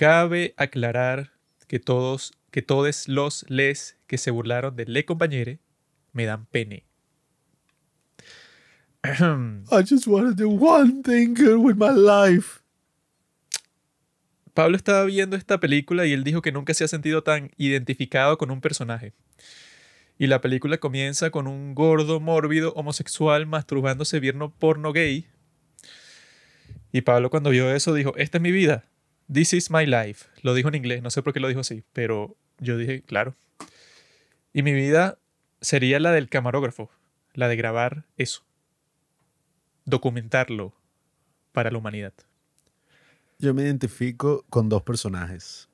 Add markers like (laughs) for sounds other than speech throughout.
Cabe aclarar que todos, que todos los les que se burlaron de Le Compañere me dan pene. (clears throat) I just want to do one thing good with my life. Pablo estaba viendo esta película y él dijo que nunca se ha sentido tan identificado con un personaje. Y la película comienza con un gordo, mórbido, homosexual masturbándose viendo porno gay. Y Pablo cuando vio eso dijo, esta es mi vida. This is my life. Lo dijo en inglés, no sé por qué lo dijo así, pero yo dije, claro. Y mi vida sería la del camarógrafo, la de grabar eso. Documentarlo para la humanidad. Yo me identifico con dos personajes.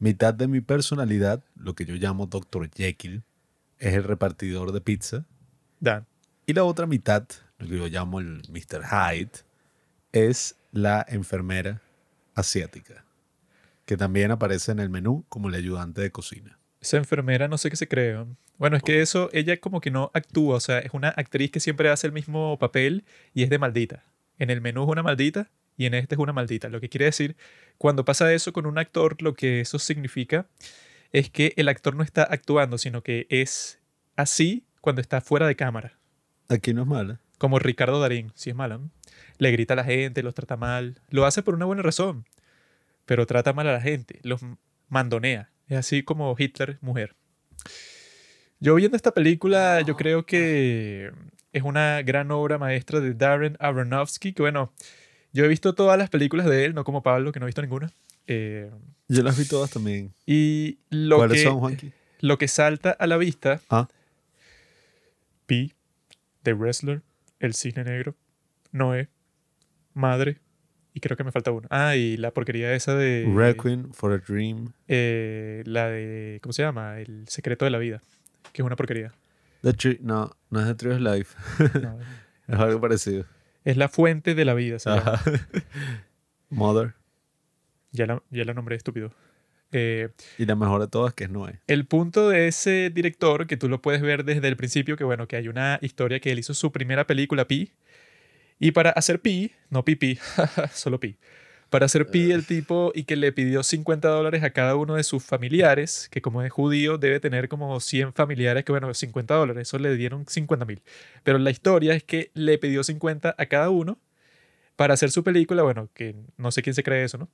Mitad de mi personalidad, lo que yo llamo Dr. Jekyll, es el repartidor de pizza. Dan. Y la otra mitad, lo que yo llamo el Mr. Hyde, es la enfermera asiática, que también aparece en el menú como el ayudante de cocina. Esa enfermera no sé qué se cree. Bueno, es que eso, ella como que no actúa, o sea, es una actriz que siempre hace el mismo papel y es de maldita. En el menú es una maldita y en este es una maldita. Lo que quiere decir, cuando pasa eso con un actor, lo que eso significa es que el actor no está actuando, sino que es así cuando está fuera de cámara. Aquí no es mala. Como Ricardo Darín, si es malo. ¿no? Le grita a la gente, los trata mal. Lo hace por una buena razón, pero trata mal a la gente, los mandonea. Es así como Hitler, mujer. Yo viendo esta película, yo creo que es una gran obra maestra de Darren Aronofsky, que bueno, yo he visto todas las películas de él, no como Pablo, que no he visto ninguna. Eh, Yo las vi todas también. y lo ¿Cuáles que, son, Juanqui? lo que salta a la vista, Ah. Pi, The Wrestler, El Cisne Negro, Noé, Madre, y creo que me falta uno. Ah, y la porquería esa de... Requiem for a Dream. eh, la de... ¿Cómo se llama? El Secreto de la Vida, que es una porquería. The Tree, no, no es The Tree of Life. No, (laughs) es algo parecido. es la fuente de la vida. Ajá. Mother. Ya, la, ya la nombré estúpido. Eh, Y la mejor de todas que es Noé. el punto de ese director, que tú lo puedes ver desde el principio, que bueno, que hay una historia que él hizo su primera película, Pi. Y para hacer Pi, no Pi, (laughs) solo Pi. Para hacer Pi, el tipo, y que le pidió 50 dólares a cada uno de sus familiares, que como es judío, debe tener como 100 familiares, que bueno, 50 dólares, eso le dieron 50 mil. Pero la historia es que le pidió 50 a cada uno para hacer su película, bueno, que no sé quién se cree eso, ¿no?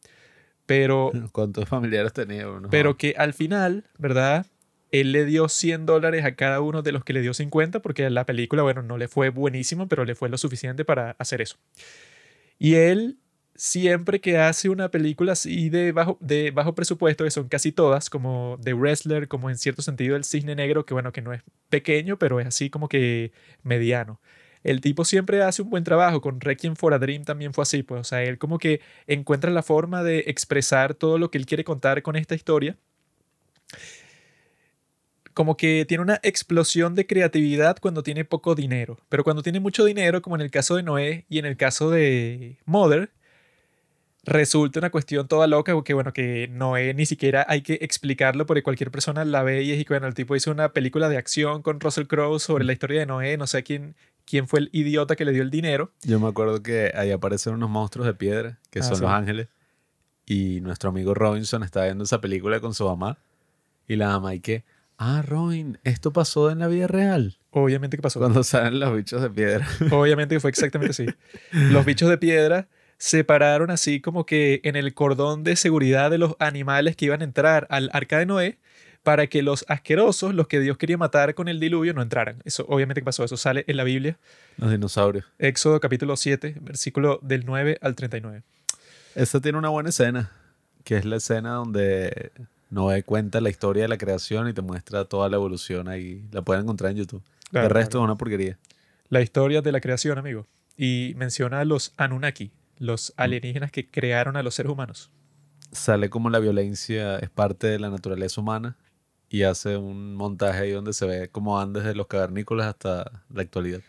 Pero (laughs) ¿Cuántos familiares tenía uno? pero que al final, ¿verdad? Él le dio 100 dólares a cada uno de los que le dio 50 porque la película, bueno, no le fue buenísimo, pero le fue lo suficiente para hacer eso. Y él, siempre que hace una película así de bajo, de bajo presupuesto, que son casi todas, como The Wrestler, como en cierto sentido El Cisne Negro, que bueno, que no es pequeño, pero es así como que mediano. El tipo siempre hace un buen trabajo. Con Requiem for a Dream también fue así. Pues, o sea, él como que encuentra la forma de expresar todo lo que él quiere contar con esta historia como que tiene una explosión de creatividad cuando tiene poco dinero. Pero cuando tiene mucho dinero, como en el caso de Noé y en el caso de Mother, resulta una cuestión toda loca, porque bueno, que Noé ni siquiera hay que explicarlo porque cualquier persona la ve y es y bueno, el tipo hizo una película de acción con Russell Crowe sobre la historia de Noé, no sé quién, quién fue el idiota que le dio el dinero. Yo me acuerdo que ahí aparecen unos monstruos de piedra, que Ah, son sí. los ángeles. Y nuestro amigo Robinson está viendo esa película con su mamá. Y la mamá, y que, ah, Robin, esto pasó en la vida real. Obviamente que pasó. Cuando salen los bichos de piedra. (laughs) Obviamente que fue exactamente así. Los bichos de piedra se pararon así como que en el cordón de seguridad de los animales que iban a entrar al arca de Noé para que los asquerosos, los que Dios quería matar con el diluvio, no entraran. Eso obviamente que pasó, eso sale en la Biblia, Los dinosaurios. Éxodo capítulo 7, versículo del 9 al 39. Esta tiene una buena escena, que es la escena donde Noé cuenta la historia de la creación y te muestra toda la evolución ahí. La pueden encontrar en YouTube. Claro, el resto claro. es una porquería. La historia de la creación, amigo. Y menciona a los Anunnaki, los alienígenas que crearon a los seres humanos. Sale como la violencia es parte de la naturaleza humana y hace un montaje ahí donde se ve cómo van desde los cavernícolas hasta la actualidad.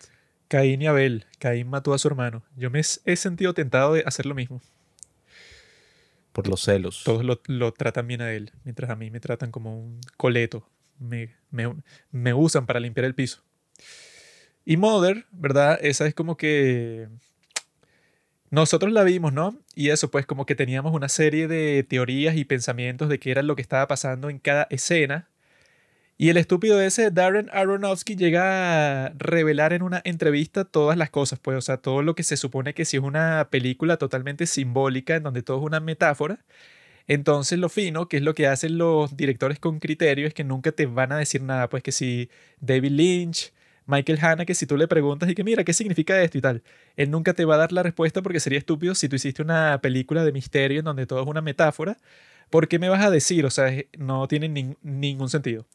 Caín y Abel. Caín mató a su hermano. Yo me he sentido tentado de hacer lo mismo. Por los celos. Todos lo, tratan bien a él, mientras a mí me tratan como un coleto. Me, me, me usan para limpiar el piso. Y Mother, ¿verdad? Esa es como que nosotros la vimos, ¿no? Y eso, pues como que teníamos una serie de teorías y pensamientos de qué era lo que estaba pasando en cada escena. Y el estúpido ese, Darren Aronofsky, llega a revelar en una entrevista todas las cosas, pues, o sea, todo lo que se supone que si es una película totalmente simbólica, en donde todo es una metáfora. Entonces, lo fino, que es lo que hacen los directores con criterio, es que nunca te van a decir nada, pues que si David Lynch, Michael Hanna, que si tú le preguntas y que mira, ¿qué significa esto y tal? Él nunca te va a dar la respuesta porque sería estúpido si tú hiciste una película de misterio en donde todo es una metáfora. ¿Por qué me vas a decir? O sea, no tiene ningún sentido.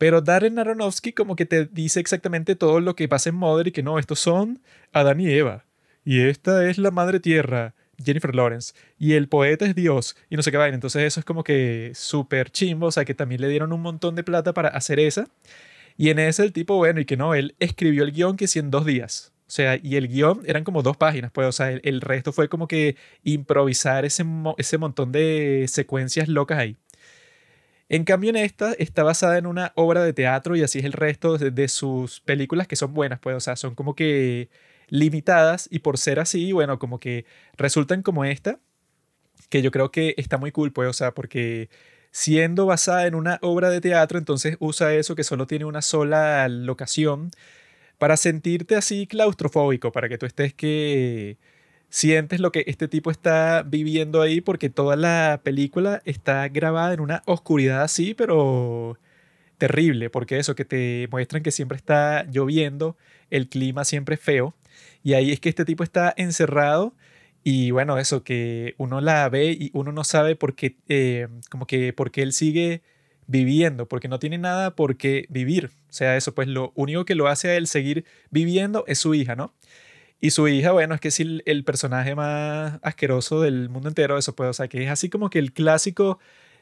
Pero Darren Aronofsky como que te dice exactamente todo lo que pasa en Mother y que no, estos son Adán y Eva. Y esta es la madre tierra, Jennifer Lawrence. Y el poeta es Dios. Y no sé qué vaina. Entonces eso es como que súper chimbo. O sea, que también le dieron un montón de plata para hacer esa. Y en ese el tipo, bueno, y que no, él escribió el guion que sí en dos días. O sea, y el guion eran como dos páginas, pues, o sea, el, resto fue como que improvisar ese, ese montón de secuencias locas ahí. En cambio, en esta está basada en una obra de teatro y así es el resto de, sus películas que son buenas, pues, o sea, son como que limitadas y por ser así, bueno, como que resultan como esta, que yo creo que está muy cool, pues, o sea, porque siendo basada en una obra de teatro, entonces usa eso que solo tiene una sola locación para sentirte así claustrofóbico, para que tú estés que sientes lo que este tipo está viviendo ahí porque toda la película está grabada en una oscuridad así, pero terrible, porque eso que te muestran que siempre está lloviendo, el clima siempre es feo, y ahí es que este tipo está encerrado y bueno, eso que uno la ve y uno no sabe por qué, eh, como que por qué él sigue viviendo, porque no tiene nada por qué vivir. O sea, eso, pues lo único que lo hace a él seguir viviendo es su hija, ¿no? Y su hija, bueno, es que es el, personaje más asqueroso del mundo entero, eso puede, o sea, que es así como que el clásico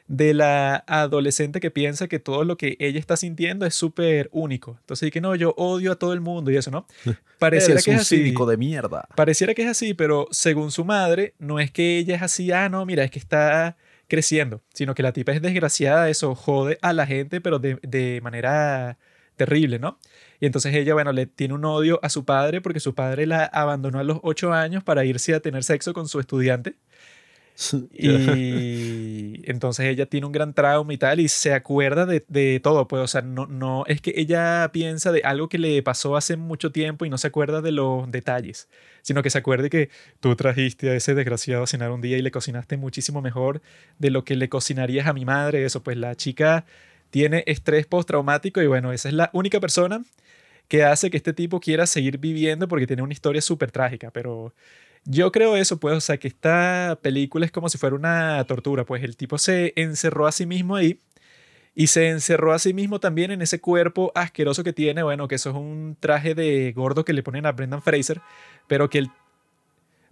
de la adolescente que piensa que todo lo que ella está sintiendo es súper único. Entonces, que no, yo odio a todo el mundo y eso, ¿no? (laughs) Pareciera que es así. cínico de mierda. Pareciera que es así, pero según su madre, no es que ella es así, ah, no, mira, es que está creciendo, sino que la tipa es desgraciada, eso jode a la gente, pero de, de manera terrible, ¿no? Y entonces ella, bueno, le tiene un odio a su padre porque su padre la abandonó a los ocho años para irse a tener sexo con su estudiante. (laughs) Y entonces ella tiene un gran trauma y tal, y se acuerda de, de, todo, pues, o sea, no, no es que ella piensa de algo que le pasó hace mucho tiempo y no se acuerda de los detalles, sino que se acuerde que tú trajiste a ese desgraciado a cenar un día y le cocinaste muchísimo mejor de lo que le cocinarías a mi madre, eso, pues la chica tiene estrés postraumático y bueno, esa es la única persona que hace que este tipo quiera seguir viviendo porque tiene una historia súper trágica, pero yo creo eso, pues, o sea, que esta película es como si fuera una tortura, pues el tipo se encerró a sí mismo ahí y se encerró a sí mismo también en ese cuerpo asqueroso que tiene, bueno, que eso es un traje de gordo que le ponen a Brendan Fraser, pero que el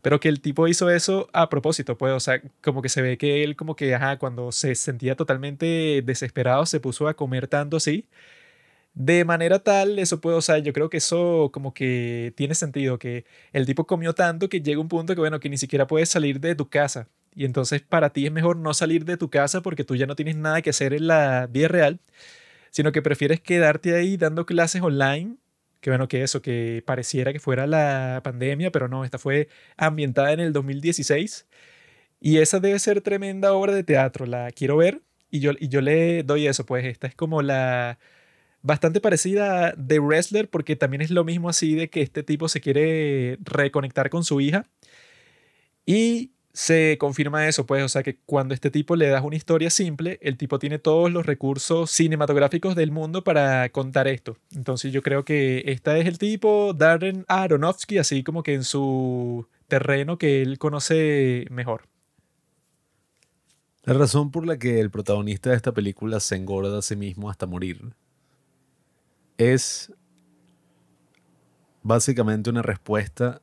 pero que el tipo hizo eso a propósito, pues, o sea, como que se ve que él como que, ajá, cuando se sentía totalmente desesperado, se puso a comer tanto así, de manera tal, eso puede, o sea, yo creo que eso como que tiene sentido, que el tipo comió tanto que llega un punto que, bueno, que ni siquiera puedes salir de tu casa. Y entonces para ti es mejor no salir de tu casa porque tú ya no tienes nada que hacer en la vida real, sino que prefieres quedarte ahí dando clases online que bueno, que eso, que pareciera que fuera la pandemia, pero no, esta fue ambientada en el 2016 y esa debe ser tremenda obra de teatro, la quiero ver y yo, y yo le doy eso, pues esta es como la bastante parecida a The Wrestler porque también es lo mismo así de que este tipo se quiere reconectar con su hija y se confirma eso, pues, o sea que cuando este tipo le das una historia simple, el tipo tiene todos los recursos cinematográficos del mundo para contar esto. Entonces yo creo que este es el tipo, Darren Aronofsky, así como que en su terreno que él conoce mejor. La razón por la que el protagonista de esta película se engorda a sí mismo hasta morir es básicamente una respuesta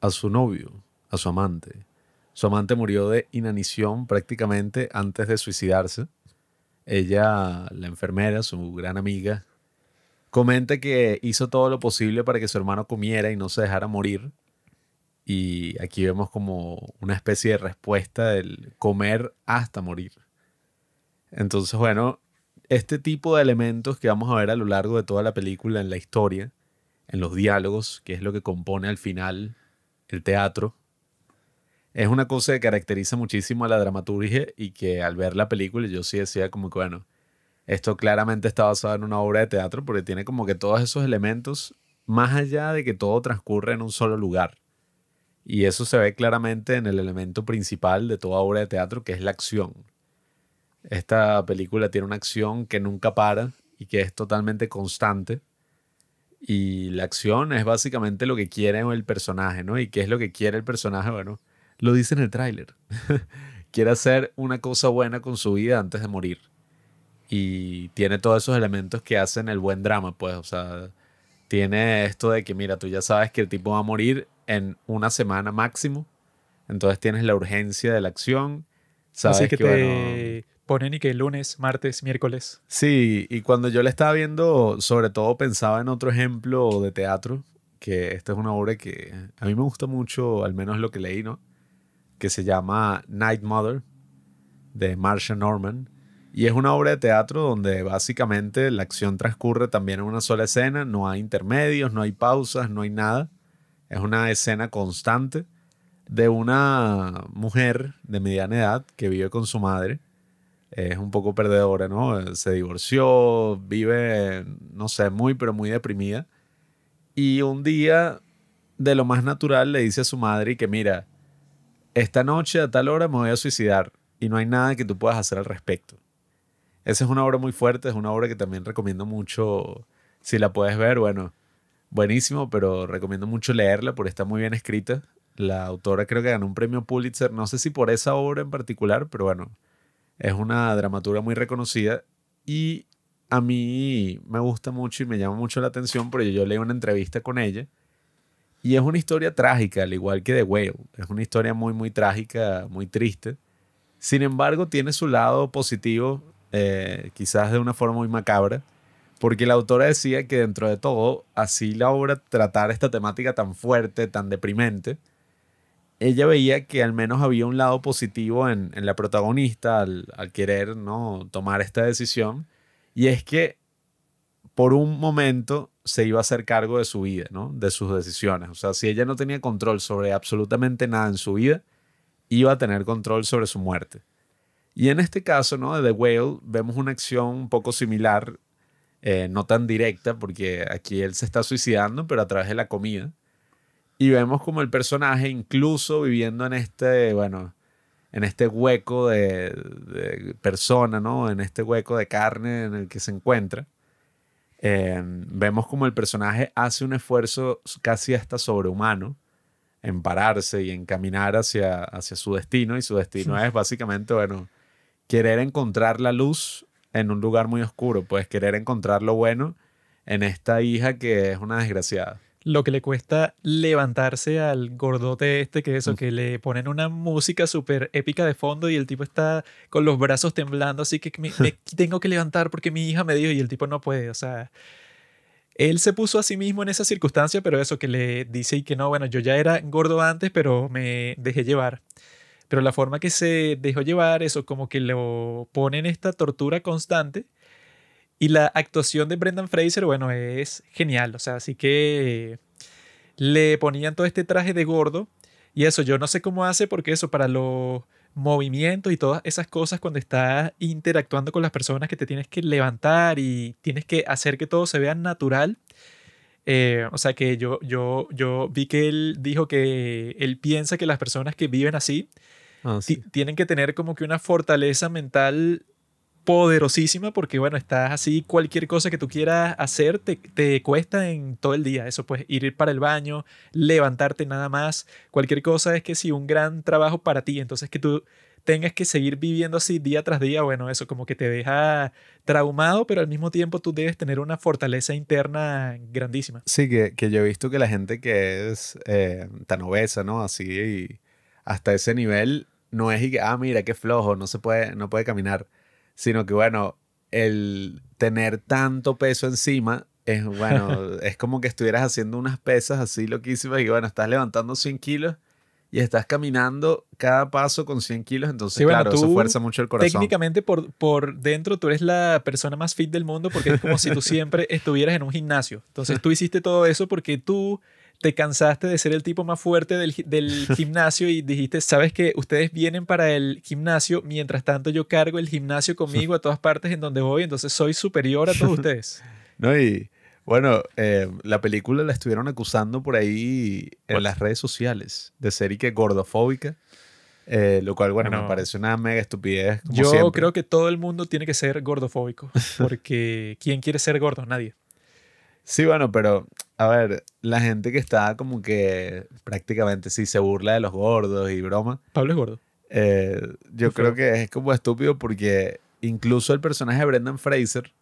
a su novio, a su amante su amante murió de inanición prácticamente antes de suicidarse. Ella, la enfermera, su gran amiga, comenta que hizo todo lo posible para que su hermano comiera y no se dejara morir. Y aquí vemos como una especie de respuesta del comer hasta morir. Entonces, bueno, este tipo de elementos que vamos a ver a lo largo de toda la película, en la historia, en los diálogos, que es lo que compone al final el teatro, es una cosa que caracteriza muchísimo a la dramaturgia y que al ver la película yo sí decía como que, bueno, esto claramente está basado en una obra de teatro porque tiene como que todos esos elementos, más allá de que todo transcurre en un solo lugar. Y eso se ve claramente en el elemento principal de toda obra de teatro, que es la acción. Esta película tiene una acción que nunca para y que es totalmente constante. Y la acción es básicamente lo que quiere el personaje, ¿no? ¿Y qué es lo que quiere el personaje? Bueno, lo dice en el tráiler. (laughs) Quiere hacer una cosa buena con su vida antes de morir. Y tiene todos esos elementos que hacen el buen drama, pues. O sea, tiene esto de que, mira, tú ya sabes que el tipo va a morir en una semana máximo. Entonces tienes la urgencia de la acción. Sabes Así que, te ponen y que lunes, martes, miércoles. Sí, y cuando yo le estaba viendo, sobre todo pensaba en otro ejemplo de teatro, que esta es una obra que a mí me gusta mucho, al menos lo que leí, ¿no? que se llama Night Mother de Marsha Norman. Y es una obra de teatro donde básicamente la acción transcurre también en una sola escena, no hay intermedios, no hay pausas, no hay nada. Es una escena constante de una mujer de mediana edad que vive con su madre. Es un poco perdedora, ¿no? Se divorció, vive, no sé, muy, pero muy deprimida. Y un día, de lo más natural, le dice a su madre que, mira, esta noche a tal hora me voy a suicidar y no hay nada que tú puedas hacer al respecto. Esa es una obra muy fuerte, es una obra que también recomiendo mucho, si la puedes ver, bueno, buenísimo, pero recomiendo mucho leerla porque está muy bien escrita. La autora creo que ganó un premio Pulitzer, no sé si por esa obra en particular, pero bueno, es una dramaturga muy reconocida y a mí me gusta mucho y me llama mucho la atención porque yo leí una entrevista con ella y es una historia trágica, al igual que The Whale. Es una historia muy, muy trágica, muy triste. Sin embargo, tiene su lado positivo, eh, quizás de una forma muy macabra, porque la autora decía que dentro de todo, así la obra tratar esta temática tan fuerte, tan deprimente, ella veía que al menos había un lado positivo en, en la protagonista al, al, querer ¿no? tomar esta decisión, y es que por un momento se iba a hacer cargo de su vida, ¿no? De sus decisiones. O sea, si ella no tenía control sobre absolutamente nada en su vida, iba a tener control sobre su muerte. Y en este caso, ¿no? De The Whale, vemos una acción un poco similar, eh, no tan directa, porque aquí él se está suicidando, pero a través de la comida. Y vemos como el personaje, incluso viviendo en este, bueno, en este hueco de, de persona, ¿no? En este hueco de carne en el que se encuentra Em, vemos como el personaje hace un esfuerzo casi hasta sobrehumano en pararse y en caminar hacia, hacia su destino y su destino es básicamente, bueno, querer encontrar la luz en un lugar muy oscuro, pues querer encontrar lo bueno en esta hija que es una desgraciada lo que le cuesta levantarse al gordote este, que eso, que le ponen una música súper épica de fondo y el tipo está con los brazos temblando, así que me, (laughs) tengo que levantar porque mi hija me dijo y el tipo no puede, o sea, él se puso a sí mismo en esa circunstancia, pero eso que le dice y que no, bueno, yo ya era gordo antes, pero me dejé llevar. Pero la forma que se dejó llevar, eso como que lo pone en esta tortura constante y la actuación de Brendan Fraser, bueno, es genial. O sea, así que le ponían todo este traje de gordo. Y eso, yo no sé cómo hace, porque eso, para los movimientos y todas esas cosas, cuando estás interactuando con las personas que te tienes que levantar y tienes que hacer que todo se vea natural. Eh, o sea que yo, yo, yo vi que él dijo que él piensa que las personas que viven así ah, tienen que tener como que una fortaleza mental poderosísima porque, bueno, estás así, cualquier cosa que tú quieras hacer te, te, cuesta en todo el día. Eso pues ir para el baño, levantarte nada más, cualquier cosa es que sí, un gran trabajo para ti. Entonces que tú tengas que seguir viviendo así día tras día, bueno, eso como que te deja traumado, pero al mismo tiempo tú debes tener una fortaleza interna grandísima. Sí, que, que yo he visto que la gente que es eh, tan obesa, ¿no? Así y hasta ese nivel no es y que, ah, mira, qué flojo, no se puede, no puede caminar sino que bueno, el tener tanto peso encima es bueno, (laughs) es como que estuvieras haciendo unas pesas así loquísimas y bueno, estás levantando 100 kilos y estás caminando cada paso con 100 kilos, entonces claro, eso fuerza mucho el corazón. Técnicamente por, por dentro tú eres la persona más fit del mundo porque es como si tú (laughs) siempre estuvieras en un gimnasio. Entonces tú hiciste todo eso porque tú te cansaste de ser el tipo más fuerte del, del (laughs) gimnasio y dijiste, sabes que ustedes vienen para el gimnasio, mientras tanto yo cargo el gimnasio conmigo a todas partes en donde voy, entonces soy superior a todos (laughs) ustedes. ¿No? Y bueno, eh, la película la estuvieron acusando por ahí en las redes sociales de ser y que gordofóbica, eh, lo cual, bueno, me Bueno. parece una mega estupidez. Como Yo siempre. creo que todo el mundo tiene que ser gordofóbico, (laughs) porque ¿quién quiere ser gordo? Nadie. Sí, bueno, pero a ver, la gente que está como que prácticamente sí se burla de los gordos y broma, Pablo es gordo. eh, yo creo feo. que es como estúpido porque incluso el personaje de Brendan Fraser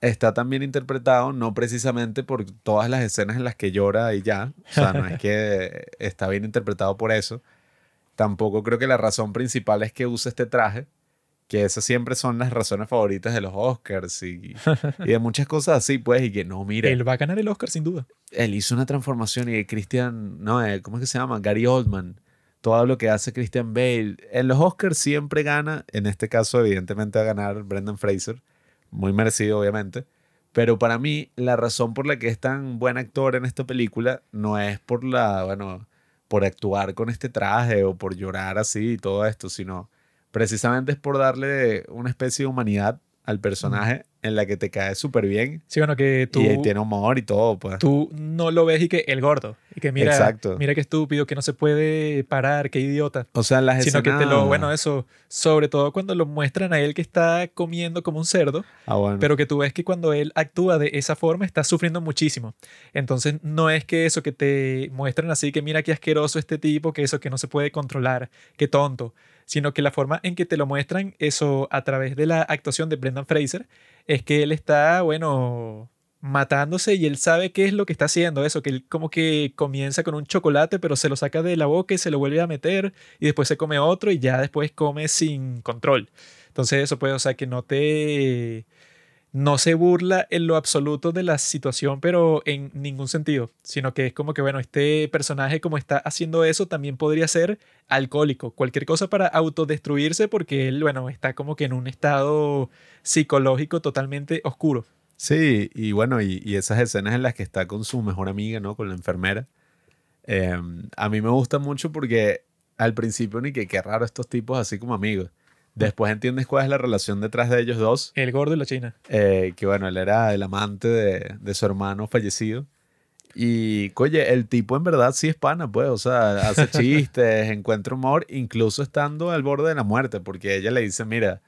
está tan bien interpretado, no precisamente por todas las escenas en las que llora y ya, o sea, no es (laughs) que está bien interpretado por eso, tampoco creo que la razón principal es que use este traje, que esas siempre son las razones favoritas de los Oscars y, y de (laughs) muchas cosas así, pues, y que no, mira, Él va a ganar el Oscar sin duda. él hizo una transformación y Christian, no, eh, ¿cómo es que se llama? Gary Oldman. Todo lo que hace Christian Bale. En los Oscars siempre gana, en este caso evidentemente va a ganar Brendan Fraser, muy merecido obviamente, pero para mí la razón por la que es tan buen actor en esta película no es por la, bueno, por actuar con este traje o por llorar así y todo esto, sino precisamente es por darle una especie de humanidad al personaje en la que te cae súper bien Sí, bueno, que tú, y él tiene humor y todo, pues. tú no lo ves y que el gordo. Y que mira, Exacto. mira qué estúpido, que no se puede parar, qué idiota. O sea, las Sino que te lo, bueno, eso, sobre todo cuando lo muestran a él que está comiendo como un cerdo, Ah, bueno. pero que tú ves que cuando él actúa de esa forma está sufriendo muchísimo. Entonces no es que eso que te muestran así, que mira qué asqueroso este tipo, que eso que no se puede controlar, qué tonto, sino que la forma en que te lo muestran eso a través de la actuación de Brendan Fraser es que él está, bueno, matándose y él sabe qué es lo que está haciendo, eso, que él como que comienza con un chocolate, pero se lo saca de la boca y se lo vuelve a meter y después se come otro y ya después come sin control. Entonces eso puede, o sea, que no te... No se burla en lo absoluto de la situación, pero en ningún sentido, sino que es como que, bueno, este personaje como está haciendo eso también podría ser alcohólico, cualquier cosa para autodestruirse porque él, bueno, está como que en un estado psicológico totalmente oscuro. Sí, y bueno, y, esas escenas en las que está con su mejor amiga, ¿no? Con la enfermera. eh, a mí me gusta mucho porque al principio ni que qué raro estos tipos así como amigos. Después entiendes cuál es la relación detrás de ellos dos. El gordo y la china. eh, que bueno, él era el amante de, de su hermano fallecido. Y, oye, el tipo en verdad sí es pana, pues, o sea, hace (laughs) chistes, encuentra humor, incluso estando al borde de la muerte, porque ella le dice, mira,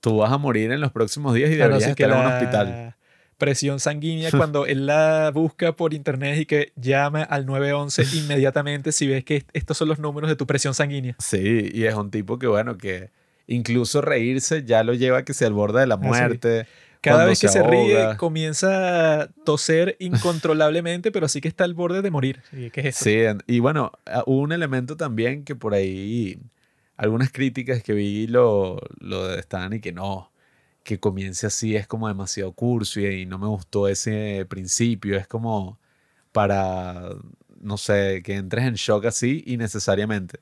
tú vas a morir en los próximos días y Ah, no, deberías sí, que estar en un hospital. Presión sanguínea (laughs) cuando él la busca por internet y que llama al 911 (laughs) inmediatamente si ves que est- estos son los números de tu presión sanguínea. Sí, y es un tipo que, bueno, que incluso reírse ya lo lleva a que se al borde de la sí. muerte. Cada vez que se, ríe comienza a toser incontrolablemente, pero sí que está al borde de morir. ¿Y ¿Qué es esto? Sí, y bueno, ah, hubo un elemento también que por ahí, algunas críticas que vi lo, lo estaban y que no, que comience así es como demasiado curso y, y no me gustó ese principio, es como para, no sé, que entres en shock así innecesariamente.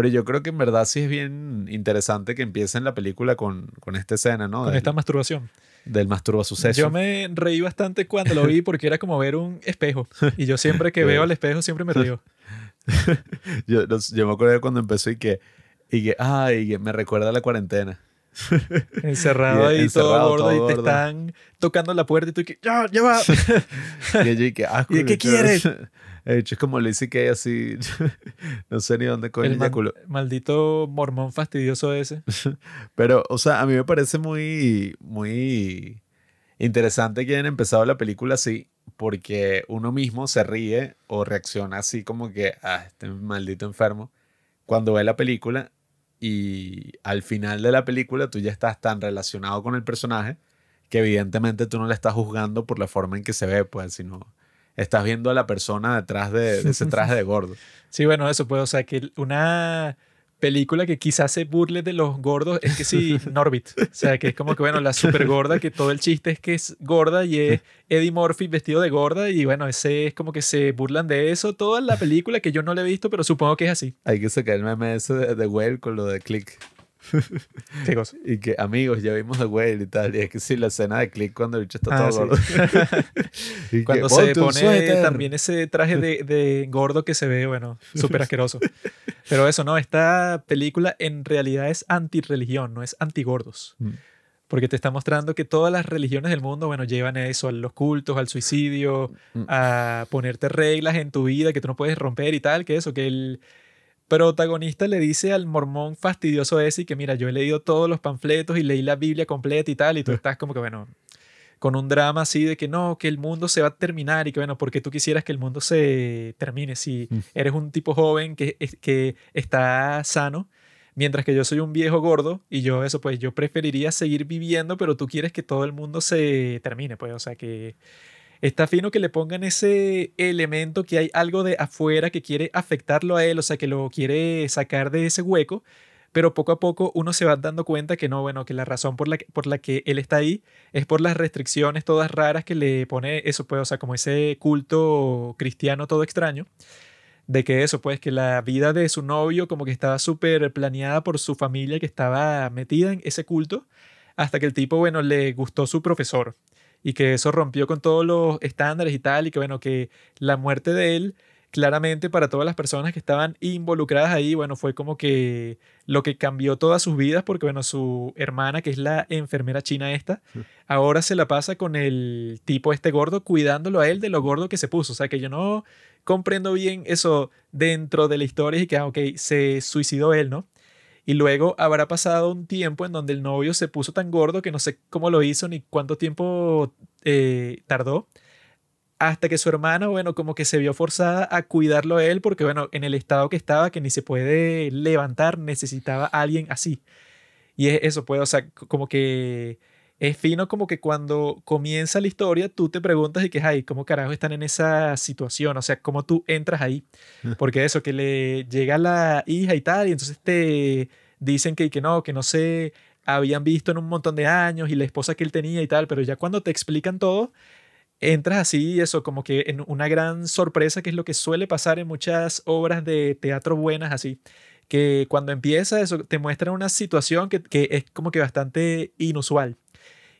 Pero yo creo que en verdad sí es bien interesante que empiecen la película con, con esta escena, ¿no? Con del, esta masturbación. del masturba suceso. Yo me reí bastante cuando lo vi porque era como ver un espejo. Y yo siempre que (laughs) veo al espejo siempre me río. (laughs) Yo, me acuerdo cuando empezó y que, y que, ay, que me recuerda a la cuarentena. (laughs) Encerrado Y ahí encerrado, todo gordo todo y te están tocando la puerta y tú que ya, ya va. (laughs) Y ella y que, ah, (laughs) ¿Y qué quieres? De hecho, es como le dice que así, no sé ni dónde coño El maldito mormón fastidioso ese. Pero, o sea, a mí me parece muy, muy interesante que hayan empezado la película así, porque uno mismo se ríe o reacciona así como que, ah, este maldito enfermo, cuando ve la película y al final de la película tú ya estás tan relacionado con el personaje que evidentemente tú no le estás juzgando por la forma en que se ve, pues, sino estás viendo a la persona detrás de, ese traje de gordo. (laughs) Sí, bueno, eso puede, o sea, que una película que quizás se burle de los gordos es que sí, (laughs) Norbit. O sea, que es como que, bueno, la super gorda, que todo el chiste es que es gorda y es Eddie Murphy vestido de gorda y bueno, ese es como que se burlan de eso. Toda la película que yo no la he visto, pero supongo que es así. Hay que sacar el meme ese de, de Whale con lo de Click. (laughs) ¿Qué cosa? Y que, amigos, ya vimos The Whale y tal. Y es que sí, la escena de click cuando el bicho está Ah, todo sí. gordo. (laughs) Y Cuando que, se "Ponte un pone suéter". también ese traje de, de gordo que se ve, bueno, (laughs) súper asqueroso. Pero eso, no, esta película en realidad es anti-religión, no es anti-gordos. Mm. Porque te está mostrando que todas las religiones del mundo, bueno, llevan a eso, a los cultos, al suicidio, Mm. a ponerte reglas en tu vida que tú no puedes romper y tal, que eso, que el protagonista le dice al mormón fastidioso ese que mira, yo he leído todos los panfletos y leí la Biblia completa y tal, y tú estás como que, bueno, con un drama así de que no, que el mundo se va a terminar y que bueno, porque tú quisieras que el mundo se termine si Mm. eres un tipo joven que, que está sano, mientras que yo soy un viejo gordo y yo eso pues yo preferiría seguir viviendo, pero tú quieres que todo el mundo se termine, pues, o sea que está fino que le pongan ese elemento que hay algo de afuera que quiere afectarlo a él, o sea, que lo quiere sacar de ese hueco, pero poco a poco uno se va dando cuenta que no, bueno, que la razón por la, que- por la que él está ahí es por las restricciones todas raras que le pone eso, pues, o sea, como ese culto cristiano todo extraño, de que eso, pues, que la vida de su novio como que estaba súper planeada por su familia que estaba metida en ese culto, hasta que el tipo, bueno, le gustó su profesor y que eso rompió con todos los estándares y tal, y que bueno, que la muerte de él, claramente para todas las personas que estaban involucradas ahí, bueno, fue como que lo que cambió todas sus vidas, porque bueno, su hermana, que es la enfermera china esta, Sí. ahora se la pasa con el tipo este gordo, cuidándolo a él de lo gordo que se puso, o sea que yo no comprendo bien eso dentro de la historia y que, ah, ok, se suicidó él, ¿no? Y luego habrá pasado un tiempo en donde el novio se puso tan gordo que no sé cómo lo hizo ni cuánto tiempo eh, tardó. Hasta que su hermana, bueno, como que se vio forzada a cuidarlo a él porque, bueno, en el estado que estaba, que ni se puede levantar, necesitaba alguien así. Y es eso, pues, o sea, como que es fino como que cuando comienza la historia, tú te preguntas y que, ay, ¿cómo carajo están en esa situación? O sea, ¿cómo tú entras ahí? (laughs) Porque eso, que le llega la hija y tal, y entonces te dicen que, que no, que no se habían visto en un montón de años y la esposa que él tenía y tal, pero ya cuando te explican todo, entras así, eso, como que en una gran sorpresa, que es lo que suele pasar en muchas obras de teatro buenas, así, que cuando empieza eso, te muestra una situación que, que es como que bastante inusual.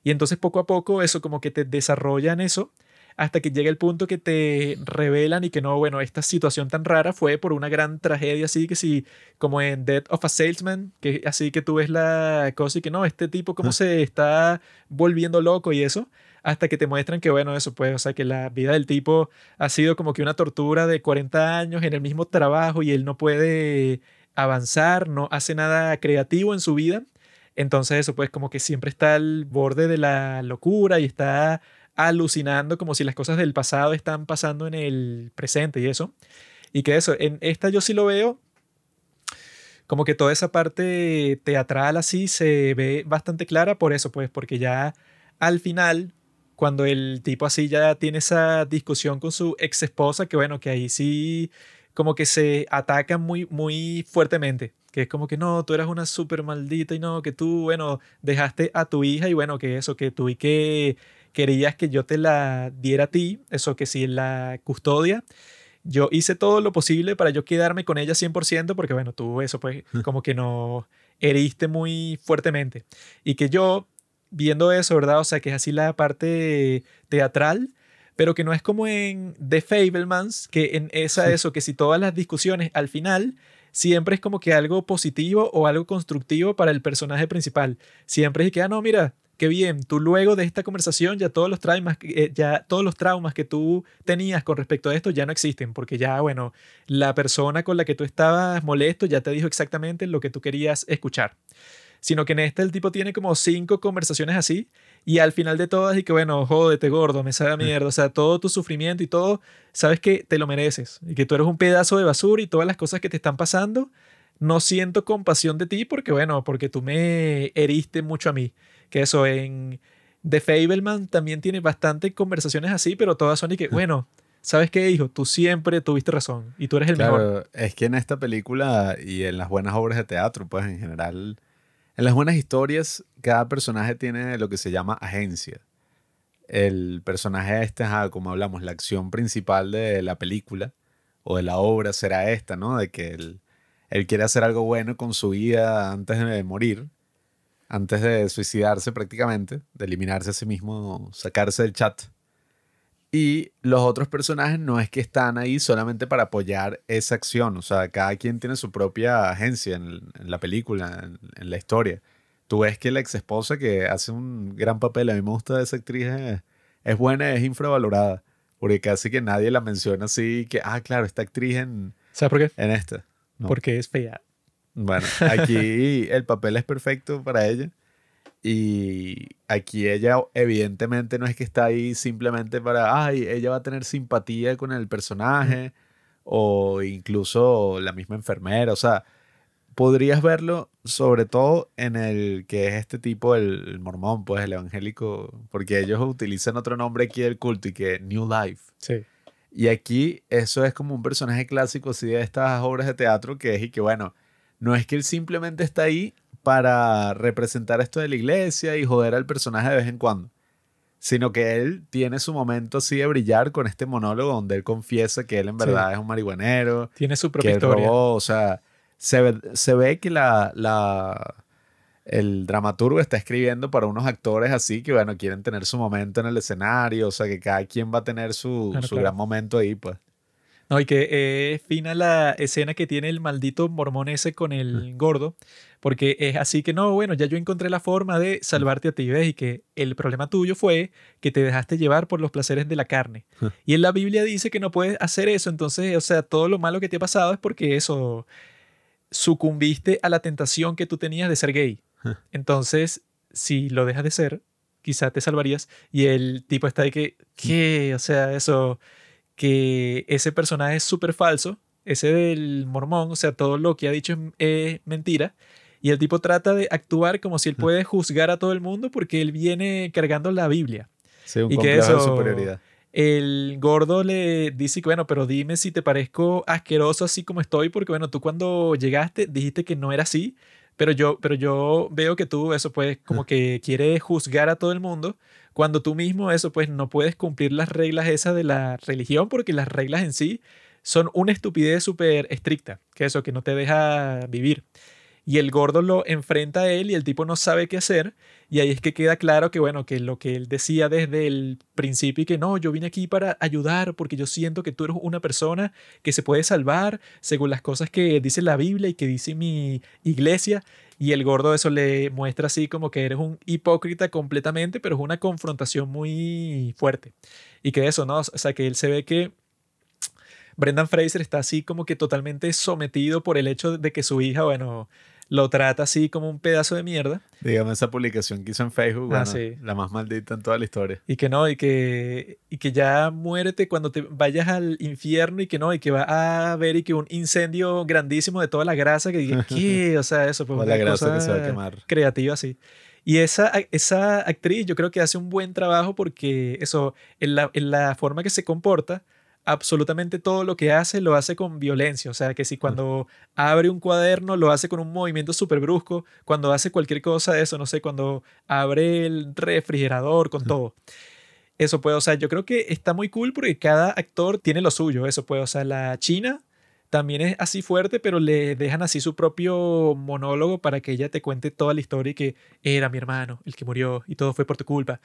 Y entonces poco a poco eso como que te desarrollan eso hasta que llega el punto que te revelan y que no, bueno, esta situación tan rara fue por una gran tragedia así que sí, como en Death of a Salesman, que así que tú ves la cosa y que no, este tipo cómo se está volviendo loco y eso, hasta que te muestran que bueno, eso pues, o sea, que la vida del tipo ha sido como que una tortura de 40 años en el mismo trabajo y él no puede avanzar, no hace nada creativo en su vida. Entonces eso pues como que siempre está al borde de la locura y está alucinando como si las cosas del pasado están pasando en el presente y eso. Y que eso, en esta yo sí lo veo como que toda esa parte teatral así se ve bastante clara por eso, pues porque ya al final, cuando el tipo así ya tiene esa discusión con su ex esposa, que bueno, que ahí sí como que se atacan muy, muy fuertemente. Que es como que no, tú eras una súper maldita y no, que tú, bueno, dejaste a tu hija y bueno, que eso, que tú y que querías que yo te la diera a ti, eso que si la custodia, yo hice todo lo posible para yo quedarme con ella 100% porque bueno, tú eso pues (laughs) como que no heriste muy fuertemente. Y que yo, viendo eso, ¿verdad? O sea, que es así la parte teatral, pero que no es como en The Fablemans, que en esa eso, que si todas las discusiones al final siempre es como que algo positivo o algo constructivo para el personaje principal. Siempre es que, ah, no, mira, qué bien, tú luego de esta conversación ya todos los traumas, eh, ya todos los traumas que tú tenías con respecto a esto ya no existen, porque ya, bueno, la persona con la que tú estabas molesto ya te dijo exactamente lo que tú querías escuchar. Sino que en este el tipo tiene como cinco conversaciones así y al final de todas y que bueno, jódete gordo, me sabe a mierda, o sea, todo tu sufrimiento y todo, sabes que te lo mereces y que tú eres un pedazo de basura y todas las cosas que te están pasando, no siento compasión de ti porque bueno, porque tú me heriste mucho a mí. Que eso en The Fableman también tiene bastante conversaciones así, pero todas son y que bueno, ¿sabes qué, hijo? Tú siempre tuviste razón y tú eres el claro, mejor. es que en esta película y en las buenas obras de teatro, pues en general, en las buenas historias, cada personaje tiene lo que se llama agencia. El personaje este, ajá, como hablamos, la acción principal de la película o de la obra será esta, ¿no? De que el, él quiere hacer algo bueno con su vida antes de morir, antes de suicidarse prácticamente, de eliminarse a sí mismo, sacarse del chat. Y los otros personajes no es que están ahí solamente para apoyar esa acción, o sea, cada quien tiene su propia agencia en, la película, en, la historia. Tú ves que la ex esposa que hace un gran papel, a mí me gusta esa actriz, es, es buena, es infravalorada, porque casi que nadie la menciona así, que, ah, claro, esta actriz en, ¿Sabes por qué? En esta. Porque es fea. Bueno, aquí el papel es perfecto para ella. Y aquí ella evidentemente no es que está ahí simplemente para, ay, ella va a tener simpatía con el personaje o incluso la misma enfermera. O sea, podrías verlo sobre todo en el que es este tipo, el, mormón, pues el evangélico, porque ellos utilizan otro nombre aquí del culto y que New Life. Sí. Y aquí eso es como un personaje clásico así de estas obras de teatro que es y que bueno, no es que él simplemente está ahí para representar esto de la iglesia y joder al personaje de vez en cuando, sino que él tiene su momento así de brillar con este monólogo donde él confiesa que él en verdad es un marihuanero. Tiene su propia historia. o sea, se ve, se ve que la, la, el dramaturgo está escribiendo para unos actores así que, bueno, quieren tener su momento en el escenario, o sea, que cada quien va a tener su, su gran momento ahí, pues. No, y que es fina la escena que tiene el maldito mormón ese con el gordo, porque es así que no, bueno, ya yo encontré la forma de salvarte a ti, ¿ves? Y que el problema tuyo fue que te dejaste llevar por los placeres de la carne. Y en la Biblia dice que no puedes hacer eso, entonces, o sea, todo lo malo que te ha pasado es porque eso sucumbiste a la tentación que tú tenías de ser gay. Entonces, si lo dejas de ser, quizá te salvarías. Y el tipo está de que, ¿qué? O sea, eso que ese personaje es súper falso, ese del mormón, o sea, todo lo que ha dicho es, mentira. Y el tipo trata de actuar como si él puede juzgar a todo el mundo porque él viene cargando la Biblia. Sí, un y que eso, de superioridad. El gordo le dice que, bueno, pero dime si te parezco asqueroso así como estoy, porque, bueno, tú cuando llegaste dijiste que no era así, pero yo, pero yo veo que tú, eso pues, como (laughs) que quieres juzgar a todo el mundo cuando tú mismo eso pues no puedes cumplir las reglas esas de la religión porque las reglas en sí son una estupidez súper estricta, que eso que no te deja vivir. Y el gordo lo enfrenta a él y el tipo no sabe qué hacer. Y ahí es que queda claro que, bueno, que lo que él decía desde el principio y que no, yo vine aquí para ayudar porque yo siento que tú eres una persona que se puede salvar según las cosas que dice la Biblia y que dice mi iglesia. Y el gordo eso le muestra así como que eres un hipócrita completamente, pero es una confrontación muy fuerte. Y que eso, ¿no? O sea, que él se ve que Brendan Fraser está así como que totalmente sometido por el hecho de que su hija, bueno, lo trata así como un pedazo de mierda. Dígame esa publicación que hizo en Facebook, ah, la más maldita en toda la historia. Y que no, y que, y que ya muérete cuando te vayas al infierno y que no, y que va a haber y que un incendio grandísimo de toda la grasa, que ¿qué? (laughs) O sea, eso, pues la grasa que se va a quemar. Creativa, sí. Y esa, esa actriz yo creo que hace un buen trabajo porque eso, en la, en la forma que se comporta, absolutamente todo lo que hace lo hace con violencia. O sea, que si cuando abre un cuaderno lo hace con un movimiento súper brusco, cuando hace cualquier cosa de eso, no sé, cuando abre el refrigerador, con todo. Eso puede, o sea, yo creo que está muy cool porque cada actor tiene lo suyo. Eso puede, o sea, la China también es así fuerte, pero le dejan así su propio monólogo para que ella te cuente toda la historia y que era mi hermano el que murió y todo fue por tu culpa.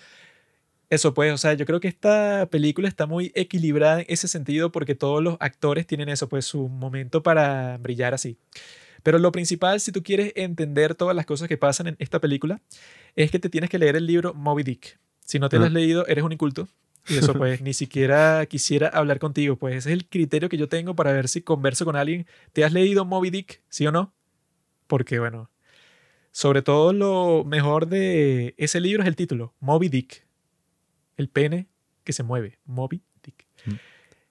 Eso pues, o sea, yo creo que esta película está muy equilibrada en ese sentido porque todos los actores tienen eso, pues su momento para brillar así. Pero lo principal, si tú quieres entender todas las cosas que pasan en esta película, es que te tienes que leer el libro Moby Dick. Si no te lo has leído, eres un inculto. Y eso pues (laughs) ni siquiera quisiera hablar contigo. Pues ese es el criterio que yo tengo para ver si converso con alguien. ¿Te has leído Moby Dick? ¿Sí o no? Porque bueno, sobre todo lo mejor de ese libro es el título, Moby Dick el pene que se mueve, Moby Dick. Mm.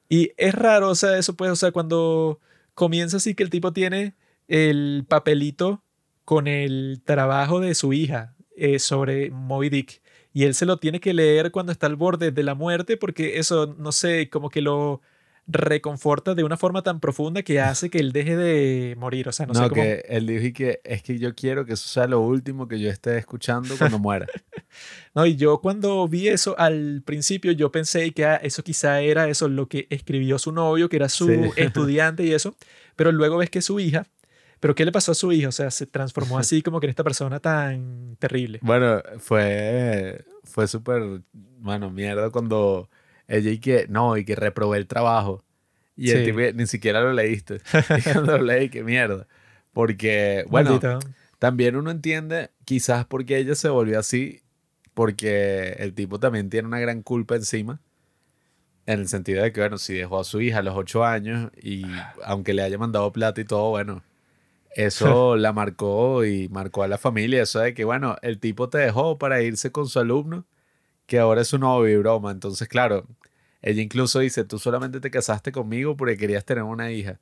Y es raro, o sea, eso puede, o sea, cuando comienza así que el tipo tiene el papelito con el trabajo de su hija eh, sobre Moby Dick y él se lo tiene que leer cuando está al borde de la muerte porque eso, no sé, como que lo reconforta de una forma tan profunda que hace que él deje de morir. O sea, no, no sé cómo... que él dijo que es que yo quiero que eso sea lo último que yo esté escuchando cuando muera. (laughs) no, y yo cuando vi eso al principio, yo pensé que ah, eso quizá era eso lo que escribió su novio, que era su estudiante y eso, pero luego ves que su hija Pero ¿qué le pasó a su hija? O sea, se transformó así como que en esta persona tan terrible. Bueno, fue, fue súper, bueno, mierda cuando ella y que, no, y que reprobé el trabajo. Y el Sí. tipo ni siquiera lo leíste. (laughs) (laughs) Y cuando lo leí, qué mierda. Porque, bueno, Maldito. también uno entiende quizás por qué ella se volvió así, porque el tipo también tiene una gran culpa encima, en el sentido de que, bueno, si dejó a su hija a los ocho años y aunque le haya mandado plata y todo, bueno, eso (laughs) la marcó y marcó a la familia, eso de que, bueno, el tipo te dejó para irse con su alumno, que ahora es su novio y broma, entonces, claro, ella incluso dice, tú solamente te casaste conmigo porque querías tener una hija,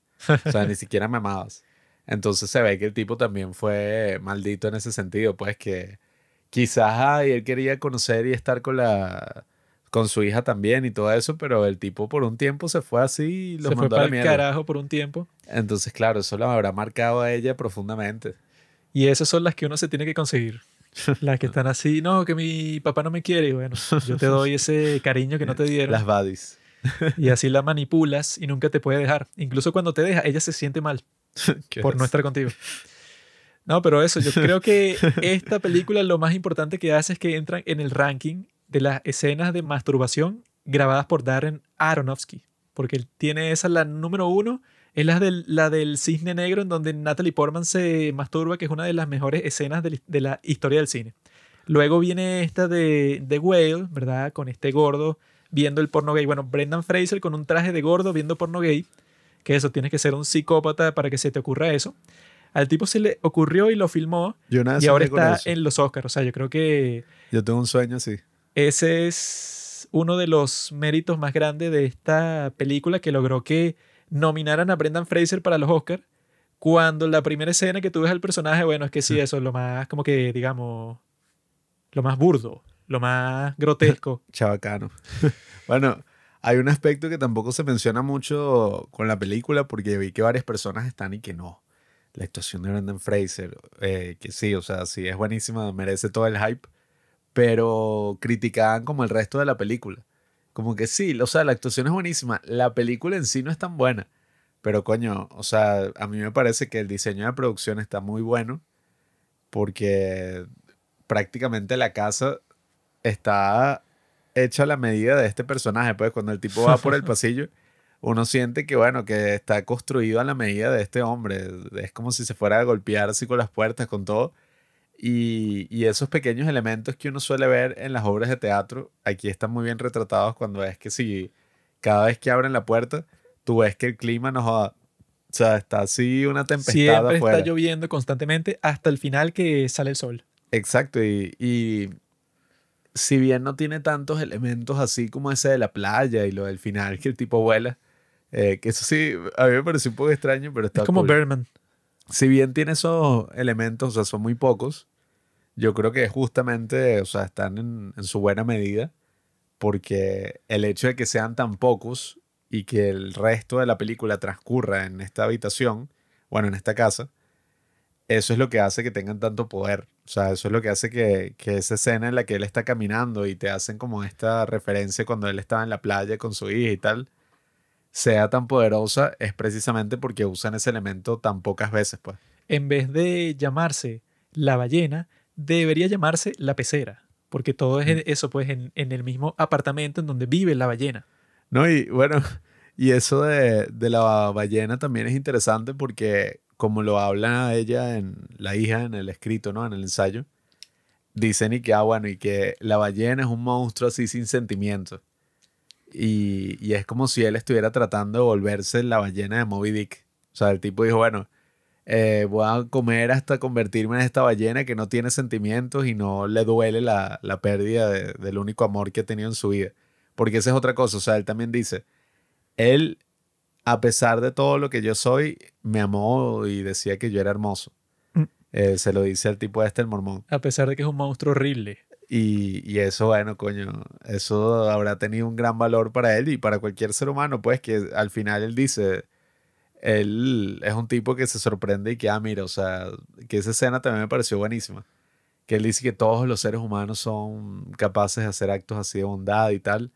o sea, ni (laughs) siquiera me amabas. Entonces se ve que el tipo también fue maldito en ese sentido, pues que quizás ay, él quería conocer y estar con la con su hija también y todo eso, pero el tipo por un tiempo se fue así y los Se fue mandó a para la el mierda. carajo por un tiempo. Entonces, claro, eso la habrá marcado a ella profundamente. Y esas son las que uno se tiene que conseguir. (laughs) Las que están así, no, que mi papá no me quiere. Y bueno, yo te doy ese cariño que no te dieron. Las buddies. Y así la manipulas y nunca te puede dejar. Incluso cuando te deja, ella se siente mal (laughs) por no estar contigo. No, pero eso, yo creo que (laughs) esta película lo más importante que hace es que entran en el ranking de las escenas de masturbación grabadas por Darren Aronofsky. Porque él tiene esa, la número uno, es la del, la del cisne negro en donde Natalie Portman se masturba, que es una de las mejores escenas de, la- de la historia del cine. Luego viene esta de The Whale, ¿verdad? Con este gordo viendo el porno gay. Bueno, Brendan Fraser con un traje de gordo viendo porno gay. Que eso, tienes que ser un psicópata para que se te ocurra eso. Al tipo se le ocurrió y lo filmó Yo vez y ahora está en los Oscars. O sea, yo creo que Yo tengo un sueño así. ese es uno de los méritos más grandes de esta película que logró que nominaran a Brendan Fraser para los Oscars. Cuando la primera escena que tú ves al personaje, bueno, es que sí, eso es lo más, como que, digamos, lo más burdo, lo más grotesco. (laughs) Chabacano. (laughs) bueno, hay un aspecto que tampoco se menciona mucho con la película porque vi que varias personas están y que no. La actuación de Brendan Fraser, eh, que sí, o sea, sí es buenísima, merece todo el hype, pero criticaban como el resto de la película. Como que sí, o sea, la actuación es buenísima, la película en sí no es tan buena, pero coño, o sea, a mí me parece que el diseño de producción está muy bueno porque prácticamente la casa está hecha a la medida de este personaje. Pues cuando el tipo va por el (laughs) pasillo, uno siente que, bueno, que está construido a la medida de este hombre. Es como si se fuera a golpear así con las puertas, con todo. Y, y esos pequeños elementos que uno suele ver en las obras de teatro, aquí están muy bien retratados cuando es que si cada vez que abren la puerta, tú ves que el clima no joda. O sea, está así una tempestad Siempre afuera. está lloviendo constantemente hasta el final que sale el sol. Exacto, y, y si bien no tiene tantos elementos así como ese de la playa y lo del final que el tipo vuela, eh, que eso sí, a mí me pareció un poco extraño, pero está es como cool. Birdman. Si bien tiene esos elementos, o sea, son muy pocos, yo creo que justamente, o sea, están en, en su buena medida, porque el hecho de que sean tan pocos y que el resto de la película transcurra en esta habitación, bueno, en esta casa, eso es lo que hace que tengan tanto poder. O sea, eso es lo que hace que, que esa escena en la que él está caminando y te hacen como esta referencia cuando él estaba en la playa con su hija y tal, sea tan poderosa, es precisamente porque usan ese elemento tan pocas veces, pues. En vez de llamarse la ballena, debería llamarse la pecera. Porque todo es eso, pues, en, en el mismo apartamento en donde vive la ballena. No, y bueno, (laughs) y eso de, de la ballena también es interesante porque como lo habla ella en la hija en el escrito, ¿no? En el ensayo, dicen y que, ah, bueno, y que la ballena es un monstruo así sin sentimientos. Y, y es como si él estuviera tratando de volverse la ballena de Moby Dick. O sea, el tipo dijo, bueno, eh, voy a comer hasta convertirme en esta ballena que no tiene sentimientos y no le duele la, la pérdida de- del único amor que ha tenido en su vida. Porque esa es otra cosa. O sea, él también dice, él, a pesar de todo lo que yo soy, me amó y decía que yo era hermoso. Mm. Eh, se lo dice al tipo este, el mormón. A pesar de que es un monstruo horrible. Y, y eso, bueno, coño, eso habrá tenido un gran valor para él y para cualquier ser humano, pues que al final él dice, él es un tipo que se sorprende y que, ah, mira, o sea, que esa escena también me pareció buenísima. Que él dice que todos los seres humanos son capaces de hacer actos así de bondad y tal.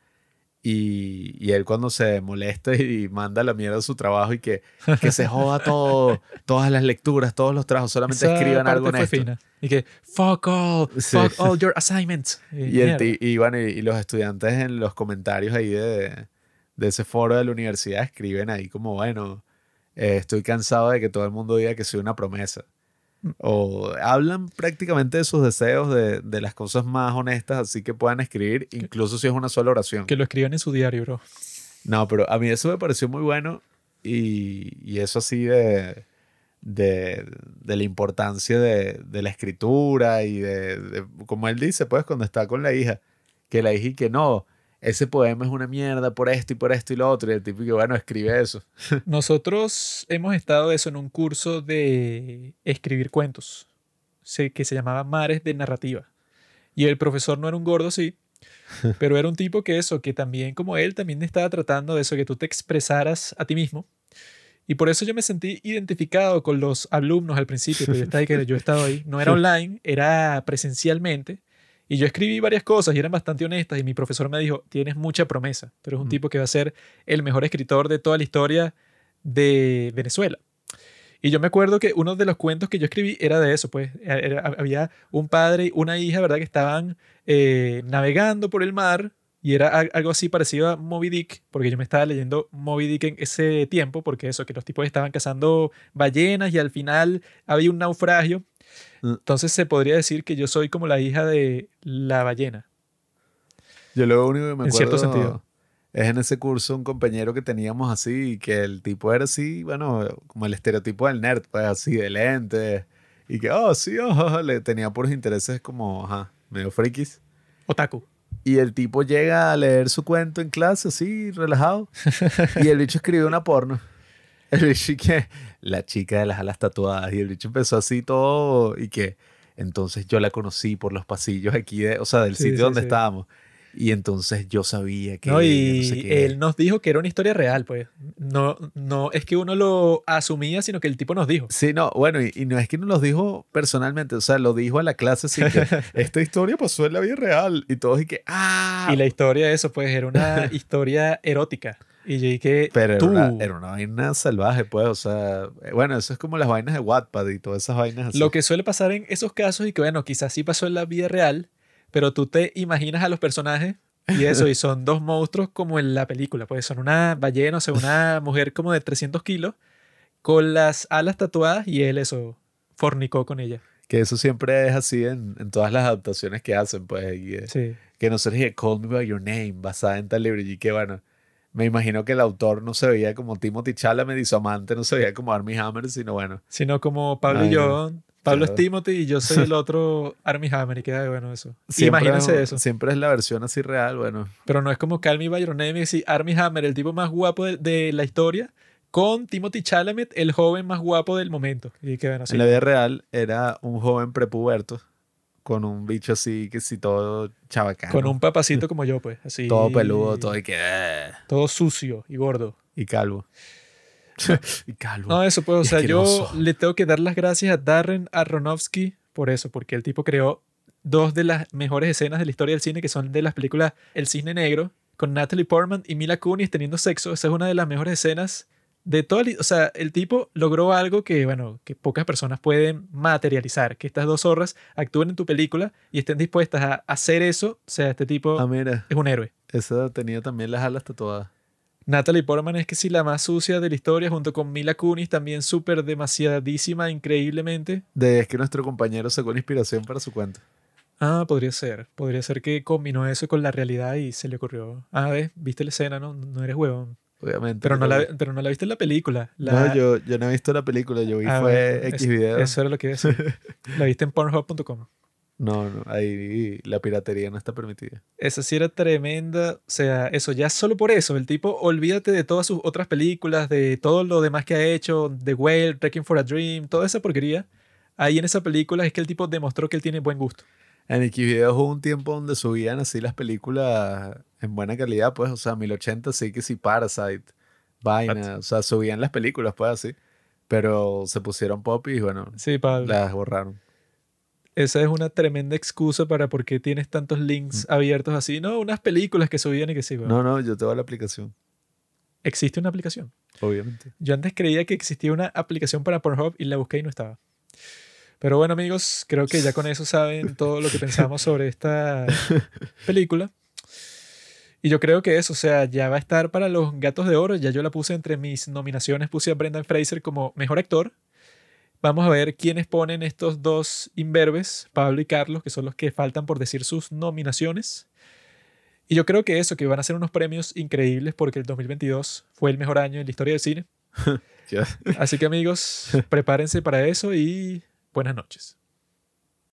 Y, y él cuando se molesta y manda la mierda a su trabajo y que, que se joda todo, todas las lecturas, todos los trabajos, solamente Esa escriban algo honesto. fina. Y que, fuck all, Sí. fuck all your assignments. Y, el mierda. ti- y, bueno, y, y los estudiantes en los comentarios ahí de, de ese foro de la universidad escriben ahí como, bueno, eh, estoy cansado de que todo el mundo diga que soy una promesa. Mm. O hablan prácticamente de sus deseos, de, de las cosas más honestas, así que puedan escribir, incluso si es una sola oración. Que lo escriban en su diario, bro. No, pero a mí eso me pareció muy bueno y, y eso así de, de, de la importancia de, de la escritura y de, de- como él dice, pues cuando está con la hija, que la hija y que no, ese poema es una mierda por esto y por esto y lo otro, y el tipo que bueno, escribe eso. (laughs) Nosotros hemos estado eso en un curso de escribir cuentos, que se llamaba Mares de Narrativa. Y el profesor no era un gordo, sí, (laughs) pero era un tipo que eso, que también como él, también estaba tratando de eso, que tú te expresaras a ti mismo. Y por eso yo me sentí identificado con los alumnos al principio, pero yo estaba yo he estado ahí. No era (laughs) online, era presencialmente. Y yo escribí varias cosas y eran bastante honestas y mi profesor me dijo, tienes mucha promesa, tú eres un Mm. tipo que va a ser el mejor escritor de toda la historia de Venezuela. Y yo me acuerdo que uno de los cuentos que yo escribí era de eso, pues era- era- había un padre y una hija, ¿verdad? Que estaban eh, navegando por el mar y era al- algo así parecido a Moby Dick, porque yo me estaba leyendo Moby Dick en ese tiempo, porque eso, que los tipos estaban cazando ballenas y al final había un naufragio. Mm. Entonces se podría decir que yo soy como la hija de la ballena. Yo lo único que me En cierto acuerdo sentido. es en ese curso un compañero que teníamos así, que el tipo era así, bueno, como el estereotipo del nerd, pues así, de lentes, y que, oh, sí, oh, le tenía puros intereses como, ajá, medio frikis. Otaku. Y el tipo llega a leer su cuento en clase, así, relajado. Y el bicho escribe una porno. El bicho y que la chica de las alas tatuadas. Y el bicho empezó así todo. Y que entonces yo la conocí por los pasillos aquí, de, o sea, del Sí, sitio sí, donde sí. estábamos. Y entonces yo sabía que. No, y no sé qué. él nos dijo que era una historia real, pues. No, no es que uno lo asumía, sino que el tipo nos dijo. Sí, no, bueno, y, y no es que nos los dijo personalmente, o sea, lo dijo a la clase así que (laughs) esta historia pasó en la vida real. Y todos y que, ah, Y la historia de eso, pues, era una (laughs) historia erótica. Y yo dije, Pero era tú, una, era una vaina salvaje, pues, o sea, eh, bueno, eso es como las vainas de Wattpad y todas esas vainas así. lo que suele pasar en esos casos, y que bueno, quizás sí pasó en la vida real, pero tú te imaginas a los personajes y eso, y son dos monstruos como en la película, pues son una ballena, o sea, una mujer como de 300 kilos, con las alas tatuadas, y él eso, fornicó con ella. Que eso siempre es así en, en todas las adaptaciones que hacen, pues, y, eh, Sí. que no se dije Call Me By Your Name, basada en tal libro, y que bueno, me imagino que el autor no se veía como Timothy Chalamet y su amante no se veía como Armie Hammer, sino bueno, Sino como Pablo y Ay, yo. Pablo es. Timothy y yo soy el (laughs) otro Armie Hammer y queda bueno eso. siempre, Imagínense eso. siempre es la versión así real, bueno, Pero no es como Call Me By Your Name y Armie Hammer, el tipo más guapo de, de la historia, con Timothy Chalamet, el joven más guapo del momento. Y que bueno, así. en la vida real era un joven prepuberto con un bicho así que si todo chabacano, Con un papacito como yo, pues. Así. todo peludo, todo y que... eh, Todo sucio y gordo. Y calvo. (laughs) y calvo. No, eso pues, o sea, yo le tengo que dar las gracias a Darren Aronofsky por eso, porque el tipo creó dos de las mejores escenas de la historia del cine, que son de las películas El Cisne Negro, con Natalie Portman y Mila Kunis teniendo sexo. Esa es una de las mejores escenas de todo. el- O sea, el tipo logró algo que, bueno, que pocas personas pueden materializar, que estas dos zorras actúen en tu película y estén dispuestas a hacer eso. O sea, este tipo Ah, mira, es un héroe. esa tenía también las alas tatuadas. Natalie Portman es que sí la más sucia de la historia, junto con Mila Kunis, también súper demasiadísima, increíblemente. De es que nuestro compañero sacó una inspiración para su cuento. Ah, podría ser. Podría ser que combinó eso con la realidad y se le ocurrió. Ah, ves, viste la escena, ¿no? No eres huevón. Obviamente. Pero no la, pero- no la viste en la película. La- No, yo, yo no he visto la película, yo vi Ah, fue bueno, X es- video. Eso era lo que iba a decir. (laughs) la viste en pornhub.com. No, no, ahí la piratería no está permitida. Esa sí era tremenda. O sea, eso, ya solo por eso. El tipo, olvídate de todas sus otras películas, de todo lo demás que ha hecho, The Whale, Wrecking for a Dream, toda esa porquería. Ahí en esa película es que el tipo demostró que él tiene buen gusto. En X video hubo un tiempo donde subían así las películas en buena calidad, pues, o sea, 1080 sí que sí, Parasite, Vaina, o sea, subían las películas, pues así. Pero se pusieron pop y bueno, Sí, Pablo. las borraron. Esa es una tremenda excusa para por qué tienes tantos links abiertos así. No, unas películas que subían y que sí, weón. No, no, yo te doy la aplicación, Existe una aplicación. obviamente. Yo antes creía que existía una aplicación para Pornhub y la busqué y no estaba. Pero bueno, amigos, creo que ya con eso saben todo lo que pensamos sobre esta (laughs) película. Y yo creo que eso, o sea, ya va a estar para los Gatos de Oro. Ya yo la puse entre mis nominaciones, puse a Brendan Fraser como mejor actor. Vamos a ver quiénes ponen estos dos imberbes, Pablo y Carlos, que son los que faltan por decir sus nominaciones. Y yo creo que eso, que van a ser unos premios increíbles porque el 2022 fue el mejor año en la historia del cine. (laughs) Así que amigos, (laughs) prepárense para eso y buenas noches.